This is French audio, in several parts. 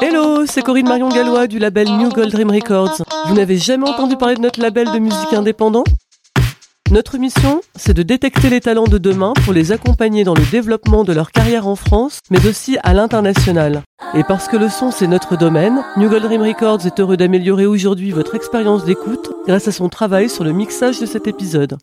Hello, c'est Corinne Marion Gallois du label New Gold Dream Records. Vous n'avez jamais entendu parler de notre label de musique indépendant? Notre mission, c'est de détecter les talents de demain pour les accompagner dans le développement de leur carrière en France, mais aussi à l'international. Et parce que le son, c'est notre domaine, New Gold Dream Records est heureux d'améliorer aujourd'hui votre expérience d'écoute grâce à son travail sur le mixage de cet épisode.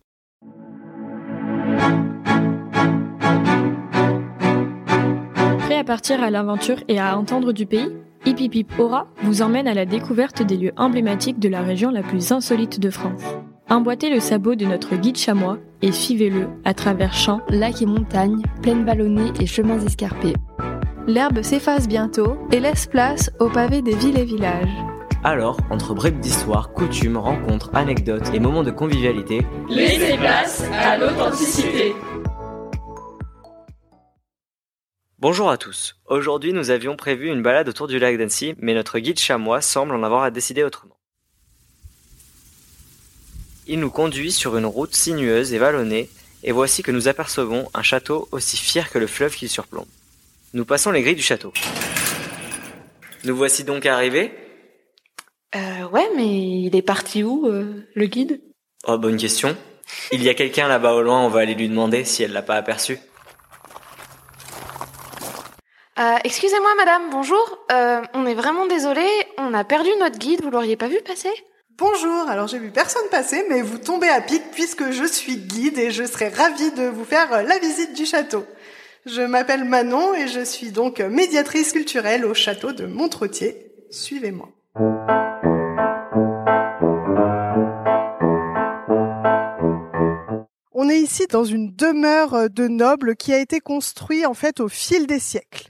Partir à l'aventure et à entendre du pays Hip Hip Hip Aura vous emmène à la découverte des lieux emblématiques de la région la plus insolite de France. Emboîtez le sabot de notre guide chamois et suivez-le à travers champs, lacs et montagnes, plaines vallonnées et chemins escarpés. L'herbe s'efface bientôt et laisse place aux pavés des villes et villages. Alors, entre bribes d'histoire, coutumes, rencontres, anecdotes et moments de convivialité, laissez place à l'authenticité. Bonjour à tous. Aujourd'hui, nous avions prévu une balade autour du lac d'Annecy, mais notre guide chamois semble en avoir à décider autrement. Il nous conduit sur une route sinueuse et vallonnée, et voici que nous apercevons un château aussi fier que le fleuve qu'il surplombe. Nous passons les grilles du château. Nous voici donc arrivés. Euh, ouais, mais il est parti où, euh, le guide? Oh, bonne question. Il y a quelqu'un là-bas au loin, on va aller lui demander si elle l'a pas aperçu. Euh, excusez-moi, madame, bonjour. Euh, on est vraiment désolé, on a perdu notre guide, vous l'auriez pas vu passer? Bonjour, alors j'ai vu personne passer, mais vous tombez à pic puisque je suis guide et je serais ravie de vous faire la visite du château. Je m'appelle Manon et je suis donc médiatrice culturelle au château de Montretier. Suivez-moi. On est ici dans une demeure de nobles qui a été construite en fait au fil des siècles.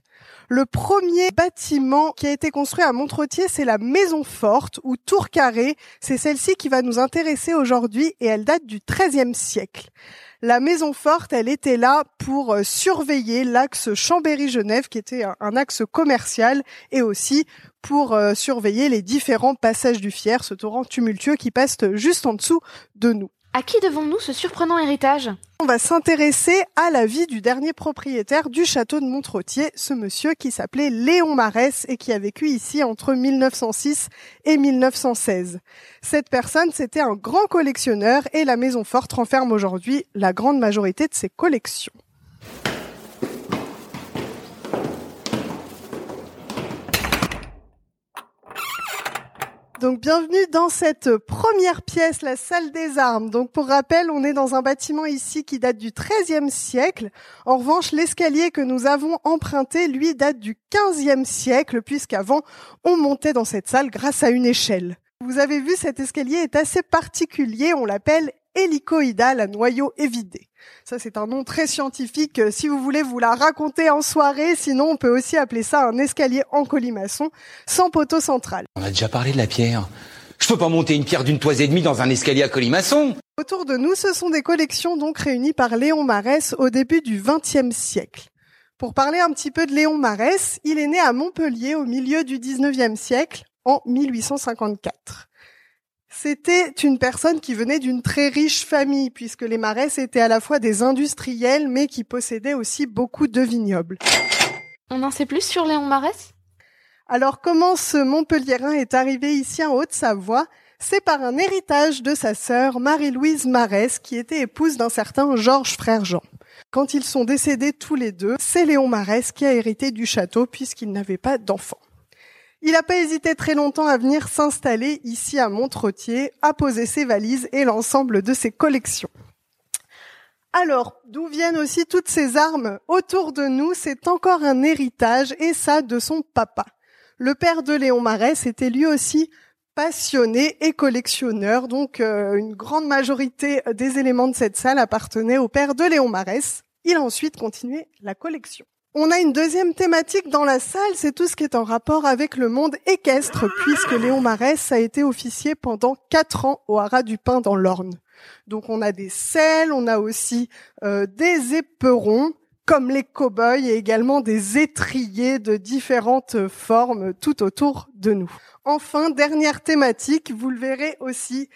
Le premier bâtiment qui a été construit à Montretier, c'est la Maison Forte ou Tour Carrée. C'est celle-ci qui va nous intéresser aujourd'hui et elle date du XIIIe siècle. La Maison Forte, elle était là pour euh, surveiller l'axe Chambéry-Genève, qui était un axe commercial, et aussi pour euh, surveiller les différents passages du Fier, ce torrent tumultueux qui passe juste en dessous de nous. À qui devons-nous ce surprenant héritage? On va s'intéresser à la vie du dernier propriétaire du château de Montretier, ce monsieur qui s'appelait Léon Marès et qui a vécu ici entre 1906 et 1916. Cette personne, c'était un grand collectionneur et la Maison Forte renferme aujourd'hui la grande majorité de ses collections. Donc bienvenue dans cette première pièce, la salle des armes. Donc pour rappel, on est dans un bâtiment ici qui date du XIIIe siècle. En revanche, l'escalier que nous avons emprunté, lui, date du XVe siècle, puisqu'avant, on montait dans cette salle grâce à une échelle. Vous avez vu, cet escalier est assez particulier, on l'appelle hélicoïdal à noyau évidé. Ça, c'est un nom très scientifique. Si vous voulez vous la raconter en soirée, sinon on peut aussi appeler ça un escalier en colimaçon sans poteau central. On a déjà parlé de la pierre. Je peux pas monter une pierre d'une toise et demie dans un escalier à colimaçon. Autour de nous, ce sont des collections donc réunies par Léon Marès au début du XXe siècle. Pour parler un petit peu de Léon Marès, il est né à Montpellier au milieu du XIXe siècle, en 1854. C'était une personne qui venait d'une très riche famille, puisque les Marès étaient à la fois des industriels, mais qui possédaient aussi beaucoup de vignobles. On en sait plus sur Léon Marès? Alors, comment ce Montpelliérain est arrivé ici en Haute-Savoie? C'est par un héritage de sa sœur Marie-Louise Marès, qui était épouse d'un certain Georges Frère Jean. Quand ils sont décédés tous les deux, c'est Léon Marès qui a hérité du château puisqu'il n'avait pas d'enfants. Il n'a pas hésité très longtemps à venir s'installer ici à Montretier, à poser ses valises et l'ensemble de ses collections. Alors, d'où viennent aussi toutes ces armes autour de nous C'est encore un héritage, et ça de son papa. Le père de Léon Marès était lui aussi passionné et collectionneur, donc euh, une grande majorité des éléments de cette salle appartenaient au père de Léon Marès. Il a ensuite continué la collection. On a une deuxième thématique dans la salle, c'est tout ce qui est en rapport avec le monde équestre, puisque Léon Marès a été officier pendant quatre ans au Haras du Pin dans l'Orne. Donc on a des selles, on a aussi euh, des éperons, comme les cow-boys, et également des étriers de différentes formes tout autour de nous. Enfin, dernière thématique, vous le verrez aussi,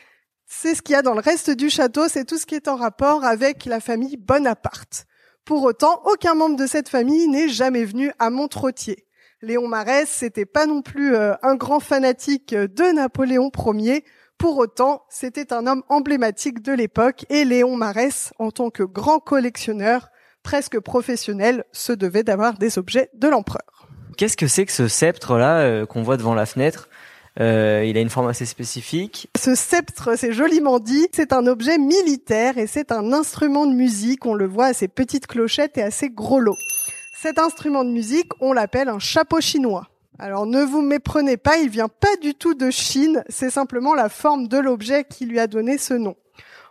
c'est ce qu'il y a dans le reste du château, c'est tout ce qui est en rapport avec la famille Bonaparte. Pour autant, aucun membre de cette famille n'est jamais venu à Montretier. Léon Marès, c'était pas non plus euh, un grand fanatique de Napoléon Ier. Pour autant, c'était un homme emblématique de l'époque et Léon Marès, en tant que grand collectionneur, presque professionnel, se devait d'avoir des objets de l'empereur. Qu'est-ce que c'est que ce sceptre-là euh, qu'on voit devant la fenêtre? Euh, il a une forme assez spécifique. Ce sceptre, c'est joliment dit, c'est un objet militaire et c'est un instrument de musique. On le voit à ses petites clochettes et à ses gros lots. Cet instrument de musique, on l'appelle un chapeau chinois. Alors ne vous méprenez pas, il vient pas du tout de Chine, c'est simplement la forme de l'objet qui lui a donné ce nom.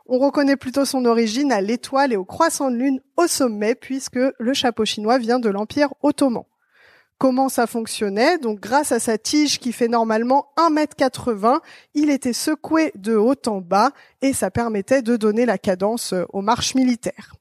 On reconnaît plutôt son origine à l'étoile et au croissant de lune au sommet, puisque le chapeau chinois vient de l'Empire ottoman comment ça fonctionnait. Donc grâce à sa tige qui fait normalement 1m80, il était secoué de haut en bas et ça permettait de donner la cadence euh, aux marches militaires.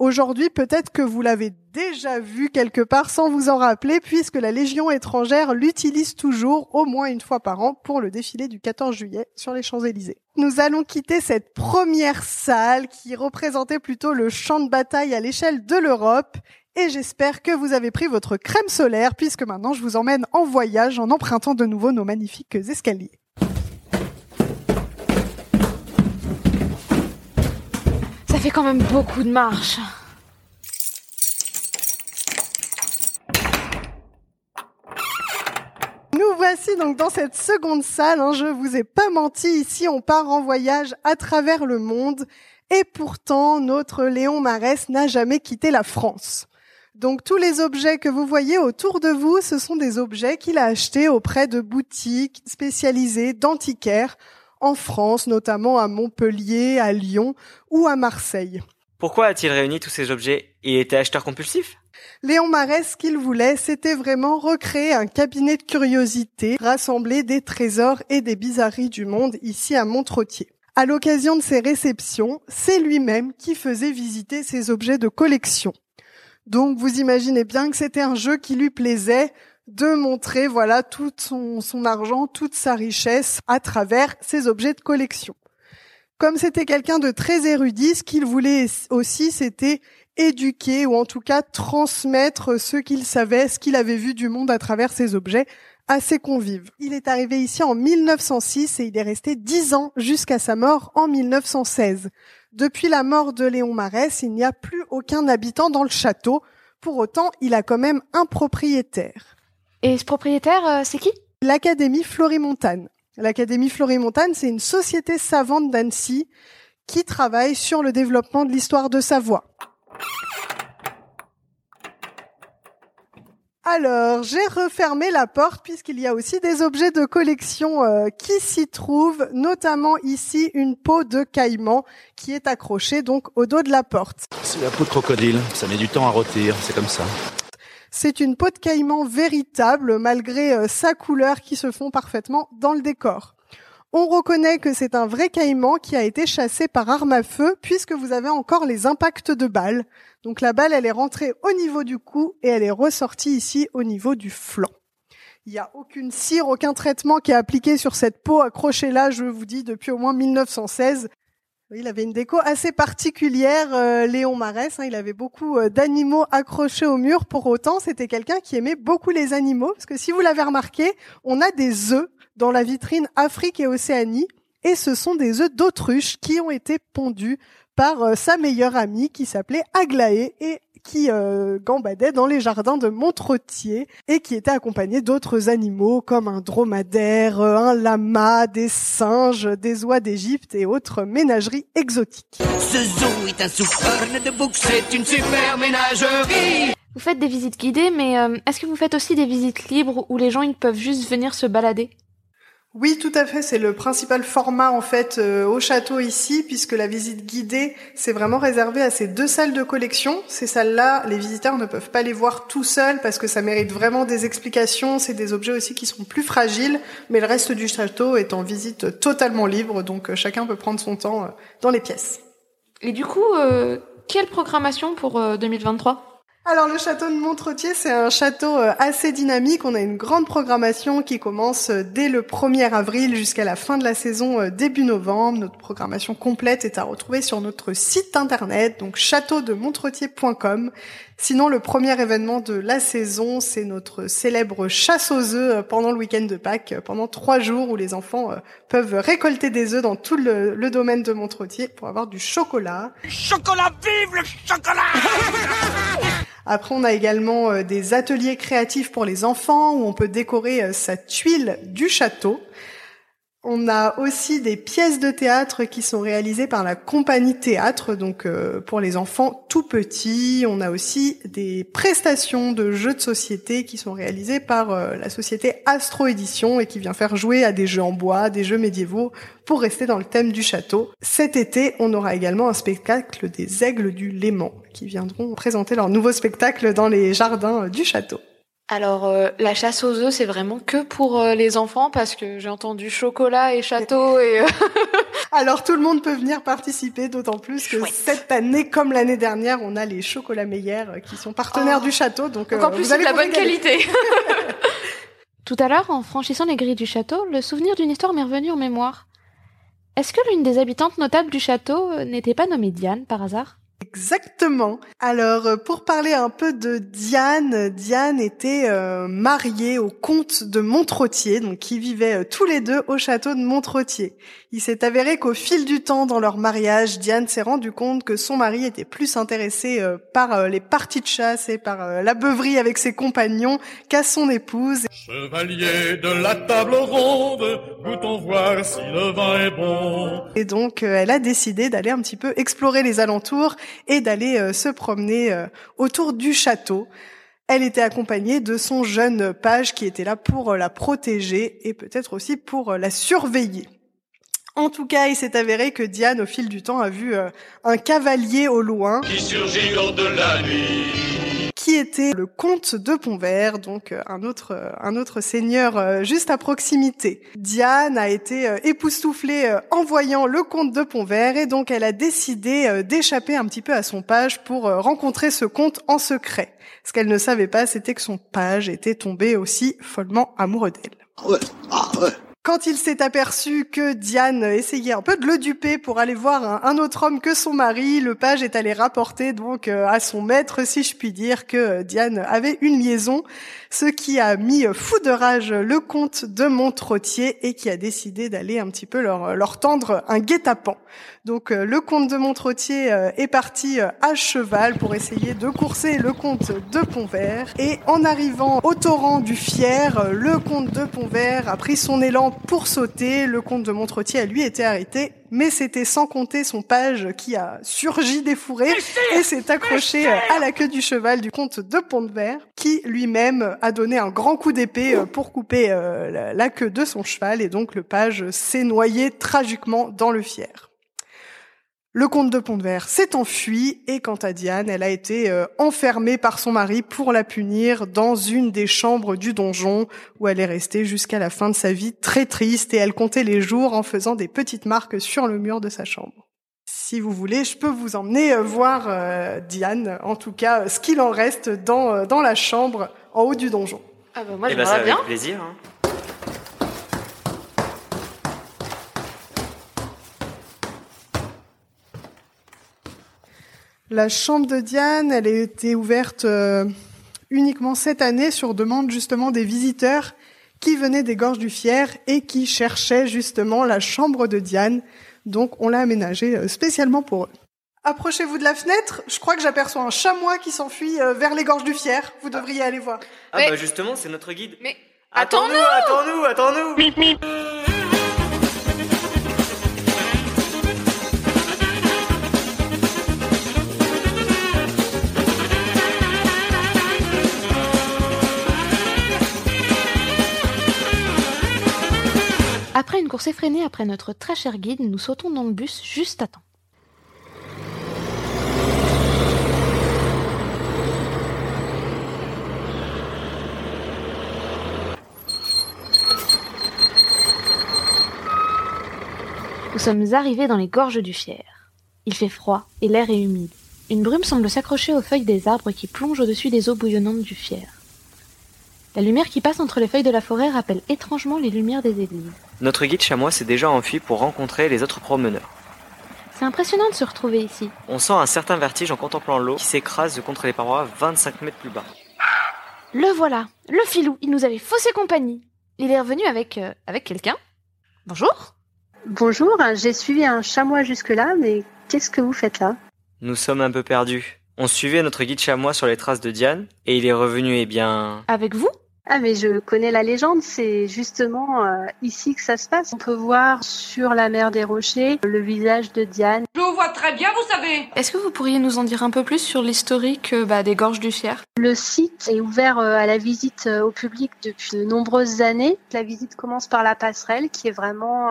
Aujourd'hui, peut-être que vous l'avez déjà vu quelque part sans vous en rappeler, puisque la Légion étrangère l'utilise toujours au moins une fois par an pour le défilé du 14 juillet sur les Champs-Élysées. Nous allons quitter cette première salle qui représentait plutôt le champ de bataille à l'échelle de l'Europe et j'espère que vous avez pris votre crème solaire puisque maintenant je vous emmène en voyage en empruntant de nouveau nos magnifiques escaliers. Ça fait quand même beaucoup de marche. Nous voici donc dans cette seconde salle. Hein, je vous ai pas menti. Ici, on part en voyage à travers le monde. Et pourtant, notre Léon Marès n'a jamais quitté la France. Donc tous les objets que vous voyez autour de vous, ce sont des objets qu'il a achetés auprès de boutiques spécialisées d'antiquaires en France, notamment à Montpellier, à Lyon ou à Marseille. Pourquoi a-t-il réuni tous ces objets Il était acheteur compulsif? Léon Marès, ce qu'il voulait, c'était vraiment recréer un cabinet de curiosités, rassembler des trésors et des bizarreries du monde ici à Montretier. À l'occasion de ses réceptions, c'est lui-même qui faisait visiter ces objets de collection. Donc vous imaginez bien que c'était un jeu qui lui plaisait de montrer voilà tout son, son argent, toute sa richesse à travers ses objets de collection. Comme c'était quelqu'un de très érudit, ce qu'il voulait aussi, c'était éduquer ou en tout cas transmettre ce qu'il savait, ce qu'il avait vu du monde à travers ses objets à ses convives. Il est arrivé ici en 1906 et il est resté dix ans jusqu'à sa mort en 1916. Depuis la mort de Léon Marès, il n'y a plus aucun habitant dans le château. Pour autant, il a quand même un propriétaire. Et ce propriétaire, euh, c'est qui? L'Académie Florimontane. L'Académie Florimontane, c'est une société savante d'Annecy qui travaille sur le développement de l'histoire de Savoie. Alors, j'ai refermé la porte puisqu'il y a aussi des objets de collection euh, qui s'y trouvent, notamment ici une peau de caïman qui est accrochée donc au dos de la porte. C'est la peau de crocodile, ça met du temps à rôtir, c'est comme ça. C'est une peau de caïman véritable malgré euh, sa couleur qui se fond parfaitement dans le décor. On reconnaît que c'est un vrai caïman qui a été chassé par arme à feu puisque vous avez encore les impacts de balles. Donc la balle, elle est rentrée au niveau du cou et elle est ressortie ici au niveau du flanc. Il n'y a aucune cire, aucun traitement qui est appliqué sur cette peau accrochée là, je vous dis, depuis au moins 1916. Il avait une déco assez particulière, euh, Léon Marès. Hein, il avait beaucoup euh, d'animaux accrochés au mur. Pour autant, c'était quelqu'un qui aimait beaucoup les animaux. Parce que si vous l'avez remarqué, on a des œufs dans la vitrine Afrique et Océanie, et ce sont des œufs d'autruche qui ont été pondus par euh, sa meilleure amie qui s'appelait Aglaé et qui euh, gambadait dans les jardins de Montretier et qui était accompagnée d'autres animaux comme un dromadaire, euh, un lama, des singes, des oies d'Égypte et autres ménageries exotiques. Ce zoo est un de bouc, c'est une super ménagerie Vous faites des visites guidées, mais est-ce que vous faites aussi des visites libres où les gens ils peuvent juste venir se balader? Oui, tout à fait. C'est le principal format en fait euh, au château ici, puisque la visite guidée, c'est vraiment réservé à ces deux salles de collection. Ces salles-là, les visiteurs ne peuvent pas les voir tout seuls parce que ça mérite vraiment des explications. C'est des objets aussi qui sont plus fragiles, mais le reste du château est en visite totalement libre, donc euh, chacun peut prendre son temps euh, dans les pièces. Et du coup, quelle programmation pour 2023? Alors le château de Montretier, c'est un château euh, assez dynamique. On a une grande programmation qui commence euh, dès le 1er avril jusqu'à la fin de la saison euh, début novembre. Notre programmation complète est à retrouver sur notre site internet, donc châteaudemontretier.com. Sinon, le premier événement de la saison, c'est notre célèbre chasse aux œufs pendant le week-end de Pâques, pendant trois jours où les enfants peuvent récolter des œufs dans tout le, le domaine de Montretier pour avoir du chocolat. Chocolat, vive le chocolat Après, on a également des ateliers créatifs pour les enfants où on peut décorer sa tuile du château. On a aussi des pièces de théâtre qui sont réalisées par la compagnie théâtre, donc euh, pour les enfants tout petits. On a aussi des prestations de jeux de société qui sont réalisées par euh, la société Astro Édition et qui vient faire jouer à des jeux en bois, des jeux médiévaux pour rester dans le thème du château. Cet été, on aura également un spectacle des aigles du Léman qui viendront présenter leur nouveau spectacle dans les jardins du château. Alors euh, la chasse aux œufs, c'est vraiment que pour euh, les enfants parce que j'ai entendu chocolat et château et euh, Alors tout le monde peut venir participer, d'autant plus que cette année, comme l'année dernière, on a les chocolats meilleurs qui sont partenaires Oh. du château, donc, Donc en plus vous c'est de la bonne régaler. qualité. Tout à l'heure, en franchissant les grilles du château, le souvenir d'une histoire m'est revenu en mémoire. Est-ce que l'une des habitantes notables du château n'était pas nommée Diane par hasard? Exactement. Alors, euh, pour parler un peu de Diane, Diane était euh, mariée au comte de Montretier, donc qui vivaient euh, tous les deux au château de Montretier. Il s'est avéré qu'au fil du temps dans leur mariage, Diane s'est rendu compte que son mari était plus intéressé euh, par les parties de chasse et par la beuverie avec ses compagnons qu'à son épouse. Chevalier de la table ronde, goûtons voir si le vin est bon. Et donc, elle a décidé d'aller un petit peu explorer les alentours et d'aller euh, se promener euh, autour du château. Elle était accompagnée de son jeune page qui était là pour euh, la protéger et peut-être aussi pour la surveiller. En tout cas, il s'est avéré que Diane, au fil du temps, a vu un cavalier au loin Qui surgit de. Qui était le comte de Pontvert, donc euh, un autre euh, un autre seigneur euh, juste à proximité. Diane a été époustouflée en voyant le comte de Pontvert et donc elle a décidé d'échapper un petit peu à son page pour rencontrer ce comte en secret. Ce qu'elle ne savait pas, c'était que son page était tombé aussi follement amoureux d'elle. Quand il s'est aperçu que Diane essayait un peu de le duper pour aller voir un, autre homme que son mari, le page est allé rapporter donc euh, à son maître, si je puis dire, que Diane avait une liaison, ce qui a mis fou de rage le comte de Montretier et qui a décidé d'aller un petit peu leur, tendre un guet-apens. Donc euh, le comte de Montretier euh, est parti à cheval pour essayer de courser le comte de Pontvert et en arrivant au torrent du Fier, le comte de Pontvert a pris son élan pour sauter, le comte de Montretier a lui été arrêté, mais c'était sans compter son page qui a surgi des fourrés et s'est accroché à la queue du cheval du comte de Pontvert qui lui-même a donné un grand coup d'épée euh, pour couper euh, la- la queue de son cheval. Et donc le page s'est noyé tragiquement dans le Fier. Le comte de Pont-de-Vert s'est enfui et quant à Diane, elle a été euh, enfermée par son mari pour la punir dans une des chambres du donjon où elle est restée jusqu'à la fin de sa vie très triste et elle comptait les jours en faisant des petites marques sur le mur de sa chambre. Si vous voulez, je peux vous emmener euh, voir euh, Diane, en tout cas ce qu'il en reste dans, dans la chambre en haut du donjon. Ah bah moi Eh ben, ça bien. avec plaisir. hein. La chambre de Diane, elle a été ouverte euh, uniquement cette année sur demande justement des visiteurs qui venaient des gorges du Fier et qui cherchaient justement la chambre de Diane. Donc on l'a aménagée euh, spécialement pour eux. Approchez-vous de la fenêtre, je crois que j'aperçois un chamois qui s'enfuit euh, vers les gorges du Fier. Vous devriez aller voir. Ah Mais- bah justement, c'est notre guide. Mais Attends-nous, attends-nous, attends-nous. Course effrénée après notre très cher guide, nous sautons dans le bus juste à temps. Nous sommes arrivés dans les gorges du Fier. Il fait froid et l'air est humide. Une brume semble s'accrocher aux feuilles des arbres qui plongent au-dessus des eaux bouillonnantes du Fier. La lumière qui passe entre les feuilles de la forêt rappelle étrangement les lumières des églises. Notre guide chamois s'est déjà enfui pour rencontrer les autres promeneurs. C'est impressionnant de se retrouver ici. On sent un certain vertige en contemplant l'eau qui s'écrase contre les parois 25 mètres plus bas. Le voilà, le filou, il nous avait faussé compagnie. Il est revenu avec, euh, avec quelqu'un. Bonjour. Bonjour, j'ai suivi un chamois jusque-là, mais qu'est-ce que vous faites là? Nous sommes un peu perdus. On suivait notre guide chamois sur les traces de Diane, et il est revenu, eh bien... Avec vous? Ah mais je connais la légende, c'est justement euh, ici que ça se passe. On peut voir sur la mer des Rochers le visage de Diane. Très bien, vous savez. Est-ce que vous pourriez nous en dire un peu plus sur l'historique euh, bah, des gorges du Fier? Le site est ouvert euh, à la visite au public depuis de nombreuses années. La visite commence par la passerelle, qui est vraiment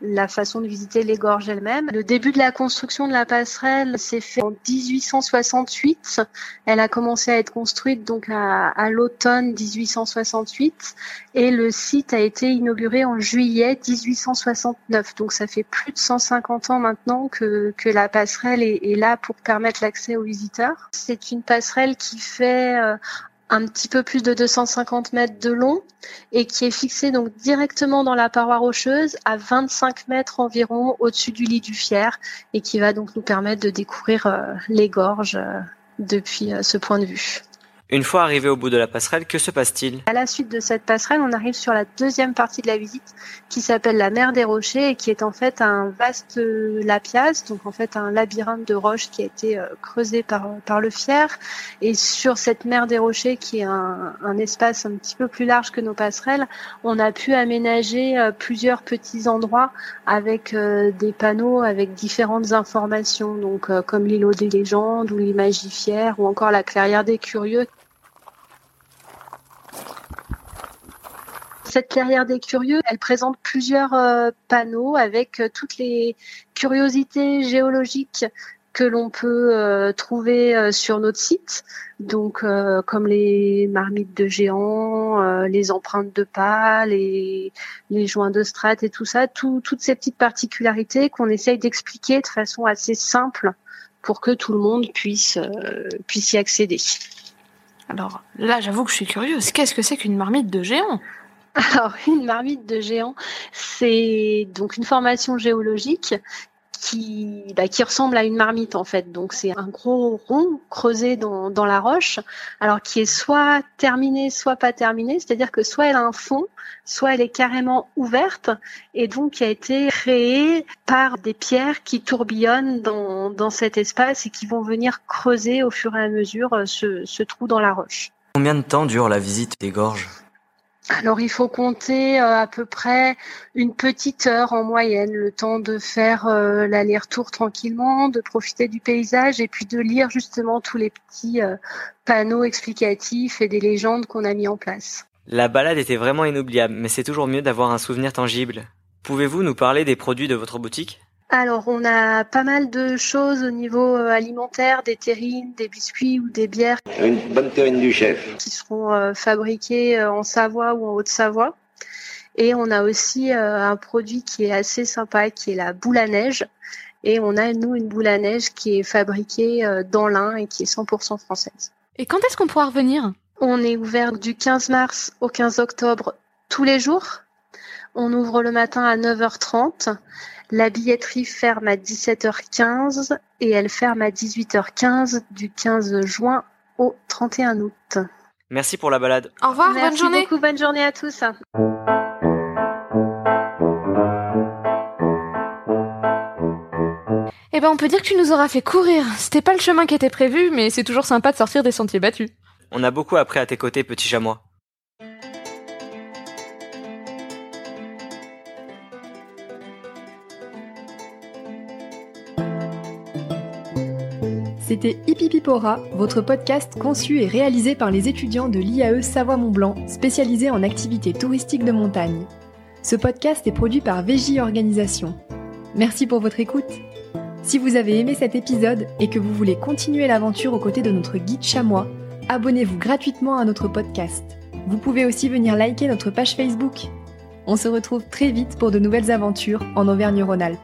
la façon de visiter les gorges elles-mêmes. Le début de la construction de la passerelle s'est fait en 1868. Elle a commencé à être construite donc à, à l'automne 18 1868 et le site a été inauguré en juillet 1869. Donc ça fait plus de 150 ans maintenant que, que la passerelle est, est là pour permettre l'accès aux visiteurs. C'est une passerelle qui fait euh, un petit peu plus de 250 mètres de long et qui est fixée donc directement dans la paroi rocheuse à 25 mètres environ au-dessus du lit du Fier et qui va donc nous permettre de découvrir euh, les gorges euh, depuis ce point de vue. Une fois arrivé au bout de la passerelle, que se passe-t-il? À la suite de cette passerelle, on arrive sur la deuxième partie de la visite qui s'appelle la mer des rochers et qui est en fait un vaste lapiaz, donc en fait un labyrinthe de roches qui a été euh, creusé par, par le Fier. Et sur cette mer des rochers, qui est un, un espace un petit peu plus large que nos passerelles, on a pu aménager euh, plusieurs petits endroits avec euh, des panneaux avec différentes informations, donc comme l'îlot des légendes ou l'imagifière ou encore la clairière des curieux Cette clairière des curieux, elle présente plusieurs euh, panneaux avec euh, toutes les curiosités géologiques que l'on peut euh, trouver sur notre site, donc comme les marmites de géants, les empreintes de pas, les, joints de strates et tout ça, toutes ces petites particularités qu'on essaye d'expliquer de façon assez simple pour que tout le monde puisse puisse y accéder. Alors là, j'avoue que je suis curieuse. Qu'est-ce que c'est qu'une marmite de géant? Alors, une marmite de géant, c'est donc une formation géologique qui, bah, qui ressemble à une marmite en fait. Donc c'est un gros rond creusé dans, dans la roche, alors qui est soit terminé, soit pas terminé. C'est-à-dire que soit elle a un fond, soit elle est carrément ouverte, et donc qui a été créée par des pierres qui tourbillonnent dans, dans cet espace et qui vont venir creuser au fur et à mesure euh, ce, ce trou dans la roche. Combien de temps dure la visite des gorges? Alors il faut compter euh, à peu près une petite heure en moyenne, le temps de faire euh, l'aller-retour tranquillement, de profiter du paysage et puis de lire justement tous les petits euh, panneaux explicatifs et des légendes qu'on a mis en place. La balade était vraiment inoubliable, mais c'est toujours mieux d'avoir un souvenir tangible. Pouvez-vous nous parler des produits de votre boutique? Alors, on a pas mal de choses au niveau euh, alimentaire, des terrines, des biscuits ou des bières. Une bonne terrine du chef. Qui seront euh, fabriquées euh, en Savoie ou en Haute-Savoie. Et on a aussi un produit qui est assez sympa, qui est la boule à neige. Et on a, nous, une boule à neige qui est fabriquée dans l'Ain et qui est 100% française. Et quand est-ce qu'on pourra revenir? On est ouvert du 15 mars au 15 octobre tous les jours. On ouvre le matin à 9h30 la billetterie ferme à 17h15 et elle ferme à 18h15 du 15 juin au 31 août. Merci pour la balade. Au revoir, bonne journée. Merci beaucoup, bonne journée à tous. Eh ben, on peut dire que tu nous auras fait courir. C'était pas le chemin qui était prévu, mais c'est toujours sympa de sortir des sentiers battus. On a beaucoup appris à tes côtés, petit chamois. C'était Hippipipora, votre podcast conçu et réalisé par les étudiants de l'IAE Savoie-Mont-Blanc, spécialisés en activités touristiques de montagne. Ce podcast est produit par VJ Organisation. Merci pour votre écoute. Si vous avez aimé cet épisode et que vous voulez continuer l'aventure aux côtés de notre guide chamois, abonnez-vous gratuitement à notre podcast. Vous pouvez aussi venir liker notre page Facebook. On se retrouve très vite pour de nouvelles aventures en Auvergne-Rhône-Alpes.